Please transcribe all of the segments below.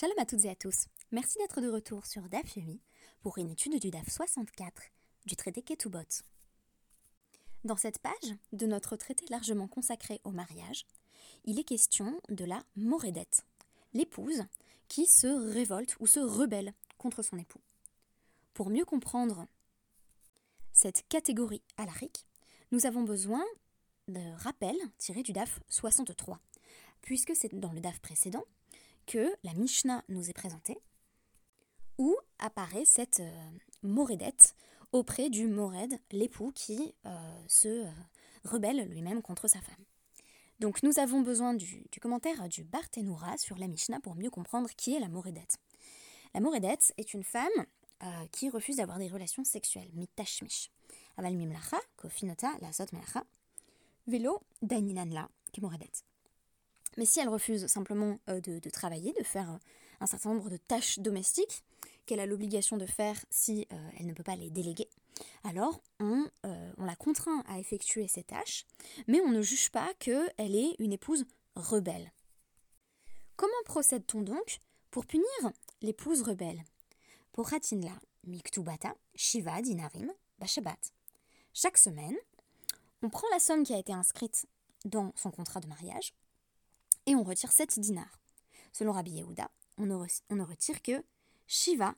Shalom à toutes et à tous. Merci d'être de retour sur DAF Yomi pour une étude du DAF 64 du traité Ketubot. Dans cette page de notre traité largement consacré au mariage, il est question de la morédette, l'épouse qui se révolte ou se rebelle contre son époux. Pour mieux comprendre cette catégorie alarique, nous avons besoin de rappels tirés du DAF 63, puisque c'est dans le DAF précédent que la Mishnah nous est présentée, où apparaît cette euh, morédette auprès du mored, l'époux qui euh, se euh, rebelle lui-même contre sa femme. Donc nous avons besoin du, commentaire du Barthénoura sur la Mishnah pour mieux comprendre qui est la morédette. La morédette est une femme qui refuse d'avoir des relations sexuelles, mitashmish. Aval mimlacha, kofinota, la velo, daninanla, qui. Mais si elle refuse simplement euh, de, travailler, de faire euh, un certain nombre de tâches domestiques qu'elle a l'obligation de faire si euh, elle ne peut pas les déléguer, alors on, on, la contraint à effectuer ces tâches, mais on ne juge pas qu'elle est une épouse rebelle. Comment procède-t-on donc pour punir l'épouse rebelle? Pour Hatinla, Miktubata, Shiva, Dinarim, Bashabat. Chaque semaine, on prend la somme qui a été inscrite dans son contrat de mariage, et on retire 7 dinars. Selon Rabbi Yehuda, on ne, retire que Shiva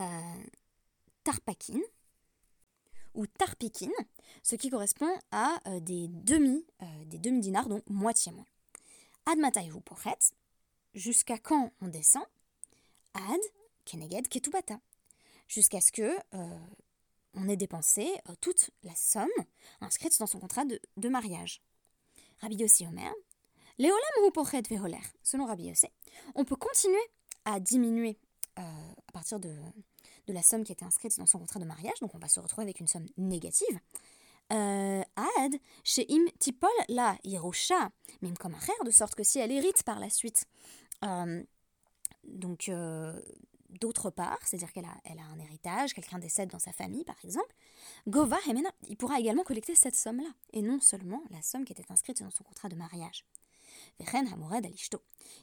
euh, Tarpakin ou Tarpikin, ce qui correspond à euh, des demi euh, des demi dinars, donc moitié moins. Ad pour pochet, jusqu'à quand on descend? Ad keneged ketubata, jusqu'à ce que on ait dépensé toute la somme inscrite dans son contrat de, mariage. Rabbi Yossi Selon Rabbi Yossé, on peut continuer à diminuer euh, à partir de, la somme qui était inscrite dans son contrat de mariage, donc on va se retrouver avec une somme négative. Euh, ad, chez im tipol la hirosha, même comme un frère, de sorte que si elle hérite par la suite, euh, donc d'autre part, c'est-à-dire qu'elle a, elle a un héritage, quelqu'un décède dans sa famille par exemple, Gova Hemena, il pourra également collecter cette somme-là, et non seulement la somme qui était inscrite dans son contrat de mariage.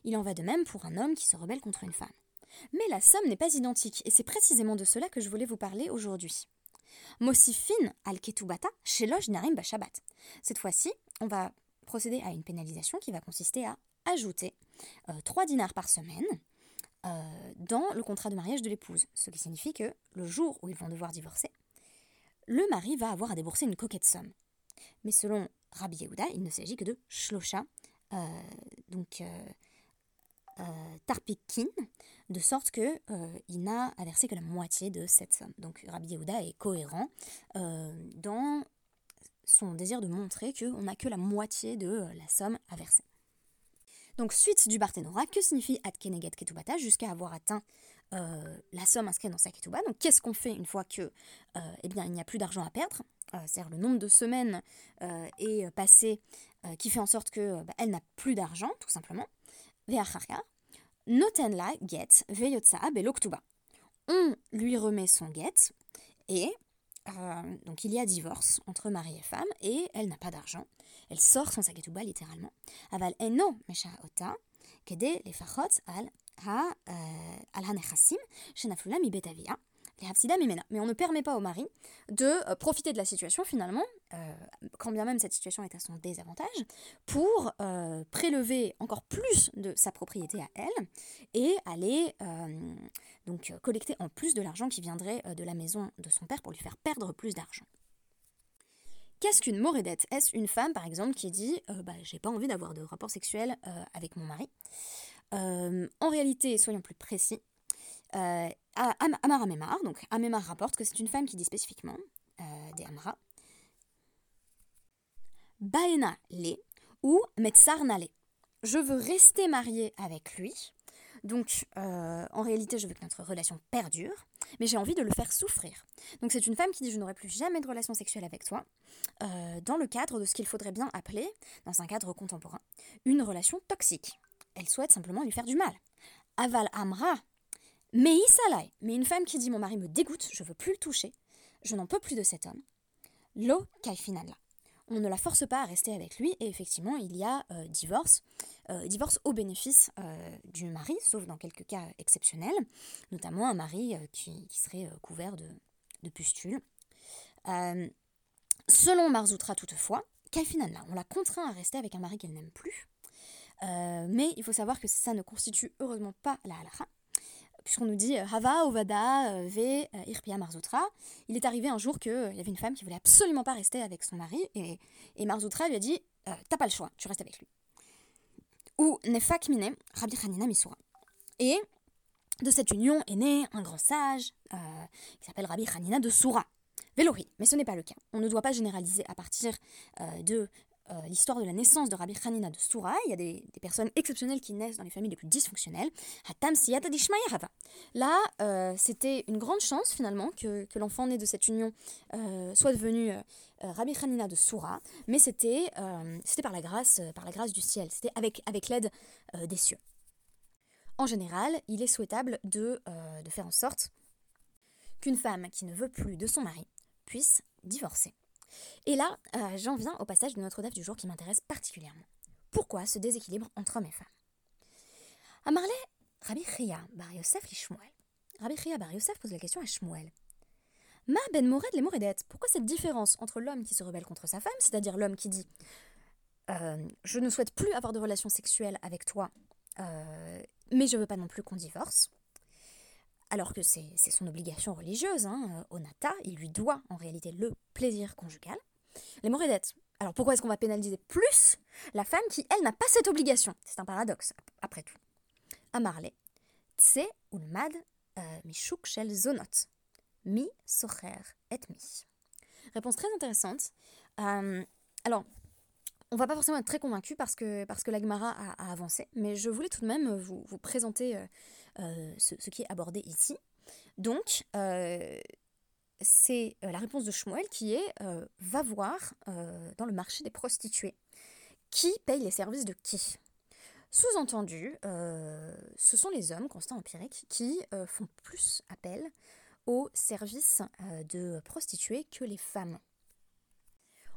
Il en va de même pour un homme qui se rebelle contre une femme. Mais la somme n'est pas identique, et c'est précisément de cela que je voulais vous parler aujourd'hui. Mosifin al ketubata shelosh narim bashabat. Cette fois-ci, on va procéder à une pénalisation qui va consister à ajouter euh, 3 dinars par semaine euh, dans le contrat de mariage de l'épouse, ce qui signifie que le jour où ils vont devoir divorcer, le mari va avoir à débourser une coquette somme. Mais selon Rabbi Yehuda, il ne s'agit que de shlosha euh, donc euh, euh, Tarpikin, de sorte que il n'a à verser que la moitié de cette somme. Donc Rabbi Yehuda est cohérent dans son désir de montrer qu'on n'a que la moitié de la somme à verser. Donc suite du Barthénora, que signifie Ad Keneget Ketubata jusqu'à avoir atteint la somme inscrite dans sa Ketuba Donc qu'est-ce qu'on fait une fois que eh bien, il n'y a plus d'argent à perdre C'est-à-dire le nombre de semaines est passé euh, qui fait en sorte que bah, elle n'a plus d'argent, tout simplement. Notenla get beloktuba. On lui remet son get et euh, donc il y a divorce entre mari et femme et elle n'a pas d'argent. Elle sort son saketuba littéralement. Aval eno mesha ota kede les al euh, mais on ne permet pas au mari de euh, profiter de la situation finalement, euh, quand bien même cette situation est à son désavantage, pour euh, prélever encore plus de sa propriété à elle et aller donc collecter en plus de l'argent qui viendrait de la maison de son père pour lui faire perdre plus d'argent. Qu'est-ce qu'une morédette Est-ce une femme, par exemple, qui dit bah, J'ai pas envie d'avoir de rapport sexuel avec mon mari? En réalité, soyons plus précis, euh, Amar Amemar, donc Amemar rapporte que c'est une femme qui dit spécifiquement, euh, des Amra, Baena le ou Metsarna le. Je veux rester mariée avec lui, donc euh, en réalité je veux que notre relation perdure, mais j'ai envie de le faire souffrir. Donc c'est une femme qui dit je n'aurai plus jamais de relation sexuelle avec toi, euh, dans le cadre de ce qu'il faudrait bien appeler, dans un cadre contemporain, une relation toxique. Elle souhaite simplement lui faire du mal. Aval Amra, mais Isalai, mais une femme qui dit mon mari me dégoûte, je veux plus le toucher, je n'en peux plus de cet homme. Lo kaifinala. on ne la force pas à rester avec lui, et effectivement, il y a divorce, divorce au bénéfice du mari, sauf dans quelques cas exceptionnels, notamment un mari qui, serait couvert de, de pustules. selon Marzoutra toutefois, Kaifinanla, on la contraint à rester avec un mari qu'elle n'aime plus, mais il faut savoir que ça ne constitue heureusement pas la halakha, puisqu'on nous dit euh, Hava, Ovada, euh, Ve, euh, Irpia, Marzoutra. Il est arrivé un jour qu'il y avait une femme qui voulait absolument pas rester avec son mari, et, et Marzoutra lui a dit T'as pas le choix, tu restes avec lui. Ou Nefak Mine, Rabbi Hanina Misura. Et de cette union est né un grand sage qui s'appelle Rabbi Hanina de Soura. Velohi, mais ce n'est pas le cas. On ne doit pas généraliser à partir de euh, l'histoire de la naissance de Rabbi Hanina de Soura. Il y a des, personnes exceptionnelles qui naissent dans les familles les plus dysfonctionnelles. Là, euh, c'était une grande chance finalement que, l'enfant né de cette union euh, soit devenu Rabbi Hanina de Soura, mais c'était par, la grâce, par la grâce du ciel, c'était avec, l'aide des cieux. En général, il est souhaitable de faire en sorte qu'une femme qui ne veut plus de son mari puisse divorcer. Et là, euh, j'en viens au passage de notre DAF du jour qui m'intéresse particulièrement. Pourquoi ce déséquilibre entre hommes et femmes? Amarle, Rabbi Chia bar Yosef Shmuel. Rabbi Chia bar Yosef pose la question à Shmuel. Ma ben Mored les Moredet, pourquoi cette différence entre l'homme qui se rebelle contre sa femme, c'est-à-dire l'homme qui dit euh, Je ne souhaite plus avoir de relations sexuelles avec toi, euh, mais je veux pas non plus qu'on divorce alors que c'est son obligation religieuse, hein, Onata, il lui doit en réalité le plaisir conjugal. Les Moredettes, alors pourquoi est-ce qu'on va pénaliser plus la femme qui, elle, n'a pas cette obligation? C'est un paradoxe, après tout. Amarle, tse ulmad euh, mishuk shel zonot, mi socher et mi. Réponse très intéressante. Euh, alors, on va pas forcément être très convaincu parce que, parce que l'Agmara a, avancé, mais je voulais tout de même vous, vous présenter euh, euh, ce, qui est abordé ici. Donc, euh, c'est euh, la réponse de Shmuel qui est va voir dans le marché des prostituées. Qui paye les services de qui Sous-entendu, ce sont les hommes, constat empirique, qui font plus appel aux services de prostituées que les femmes.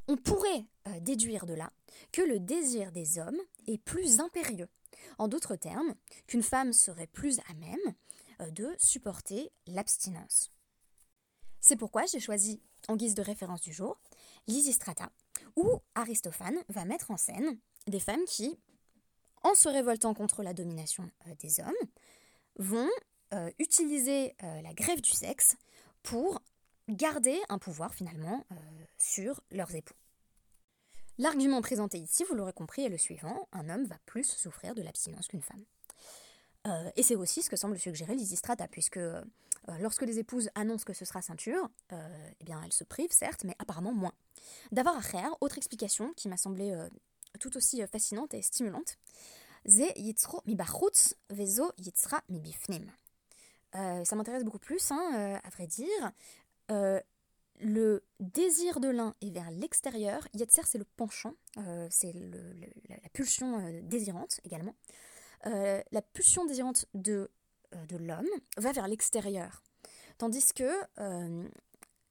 On pourrait déduire de là que le désir des hommes est plus impérieux en d'autres termes, qu'une femme serait plus à même euh, de supporter l'abstinence. C'est pourquoi j'ai choisi en guise de référence du jour Lysistrata, où Aristophane va mettre en scène des femmes qui, en se révoltant contre la domination euh, des hommes, vont euh, utiliser la grève du sexe pour garder un pouvoir finalement sur leurs époux. L'argument présenté ici, vous l'aurez compris, est le suivant un homme va plus souffrir de l'abstinence qu'une femme. Euh, et c'est aussi ce que semble suggérer Lysistrata, puisque euh, lorsque les épouses annoncent que ce sera ceinture, euh, eh bien elles se privent, certes, mais apparemment moins. D'avoir à faire, autre explication qui m'a semblé tout aussi fascinante et stimulante, Ze yitzro mi vezo yitzra mi bifnim. ça m'intéresse beaucoup plus, hein, à vrai dire le désir de l'un est vers l'extérieur. Yetzer, c'est le penchant, euh, c'est la, pulsion euh, désirante également. Euh, la pulsion désirante de, de l'homme va vers l'extérieur, tandis que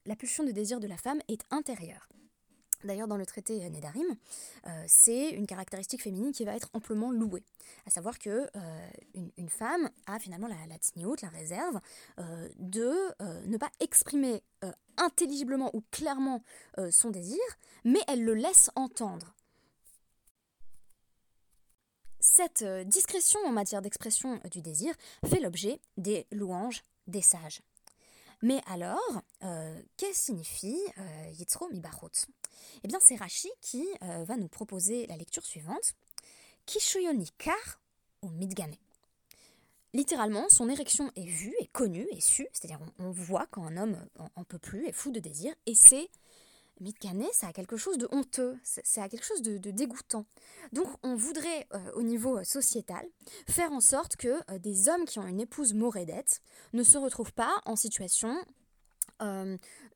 la pulsion de désir de la femme est intérieure. D'ailleurs, dans le traité Nedarim, euh, c'est une caractéristique féminine qui va être amplement louée. À savoir que euh, une, femme a finalement la, la la réserve, euh, de ne pas exprimer intelligiblement ou clairement son désir, mais elle le laisse entendre. Cette discrétion en matière d'expression du désir fait l'objet des louanges des sages. Mais alors, qu'est-ce que signifie Yitzro Mibarot? Eh bien, c'est Rachi qui euh, va nous proposer la lecture suivante. Kishoyoni kar ou midgane. Littéralement, son érection est vue, est connue, est su, c'est-à-dire on, voit quand un homme en, peut plus, est fou de désir, et c'est Midgane, ça a quelque chose de honteux, ça a quelque chose de, dégoûtant. Donc on voudrait, euh, au niveau sociétal, faire en sorte que euh, des hommes qui ont une épouse morédette ne se retrouvent pas en situation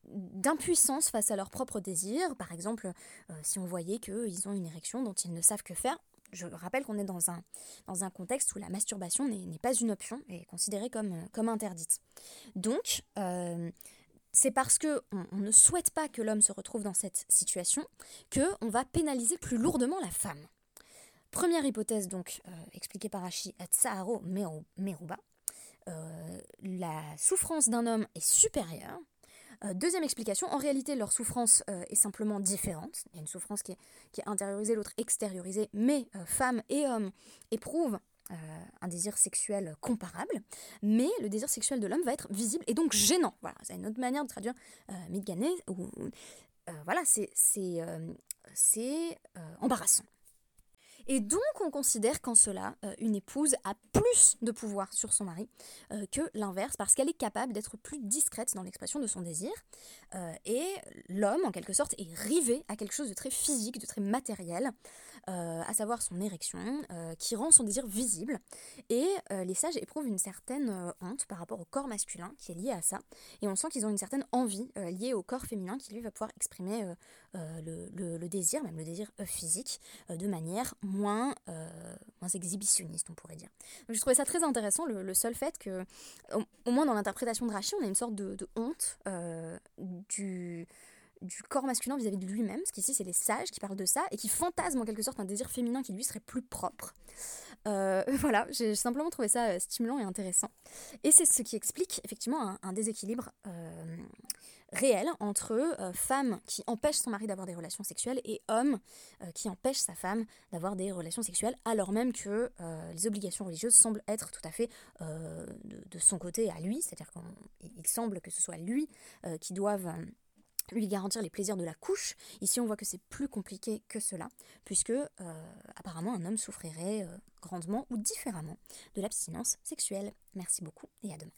d'impuissance face à leurs propres désirs. Par exemple, euh, si on voyait qu'ils ont une érection dont ils ne savent que faire. Je rappelle qu'on est dans un, dans un contexte où la masturbation n'est pas une option et est considérée comme, euh, comme interdite. Donc, euh, c'est parce que on, ne souhaite pas que l'homme se retrouve dans cette situation que on va pénaliser plus lourdement la femme. Première hypothèse donc euh, expliquée par Ashi Tsaharo Meruba, euh, la souffrance d'un homme est supérieure. Euh, deuxième explication, en réalité leur souffrance est simplement différente. Il y a une souffrance qui est, qui est intériorisée, l'autre extériorisée, mais femmes et hommes éprouvent euh, un désir sexuel comparable, mais le désir sexuel de l'homme va être visible et donc gênant. Voilà, c'est une autre manière de traduire euh, ou euh, voilà, c'est embarrassant. Et donc on considère qu'en cela, euh, une épouse a plus de pouvoir sur son mari euh, que l'inverse, parce qu'elle est capable d'être plus discrète dans l'expression de son désir. Euh, et l'homme, en quelque sorte, est rivé à quelque chose de très physique, de très matériel, à savoir son érection, qui rend son désir visible. Et les sages éprouvent une certaine honte par rapport au corps masculin qui est lié à ça. Et on sent qu'ils ont une certaine envie liée au corps féminin qui lui va pouvoir exprimer le, désir, même le désir physique, de manière moins, euh, moins exhibitionniste, on pourrait dire. Donc, je trouvais ça très intéressant, le, seul fait que, au, moins dans l'interprétation de Rachid, on a une sorte de, honte euh, du, du corps masculin vis-à-vis de lui-même, parce qu'ici c'est les sages qui parlent de ça, et qui fantasment en quelque sorte un désir féminin qui lui serait plus propre. Euh, voilà, j'ai simplement trouvé ça stimulant et intéressant. Et c'est ce qui explique effectivement un, déséquilibre réel entre euh, femmes qui empêchent son mari d'avoir des relations sexuelles et hommes euh, qui empêchent sa femme d'avoir des relations sexuelles, alors même que euh, les obligations religieuses semblent être tout à fait de, son côté à lui, c'est-à-dire qu'il semble que ce soit lui qui doive lui garantir les plaisirs de la couche. Ici, on voit que c'est plus compliqué que cela, puisque apparemment un homme souffrirait grandement ou différemment de l'abstinence sexuelle. Merci beaucoup et à demain.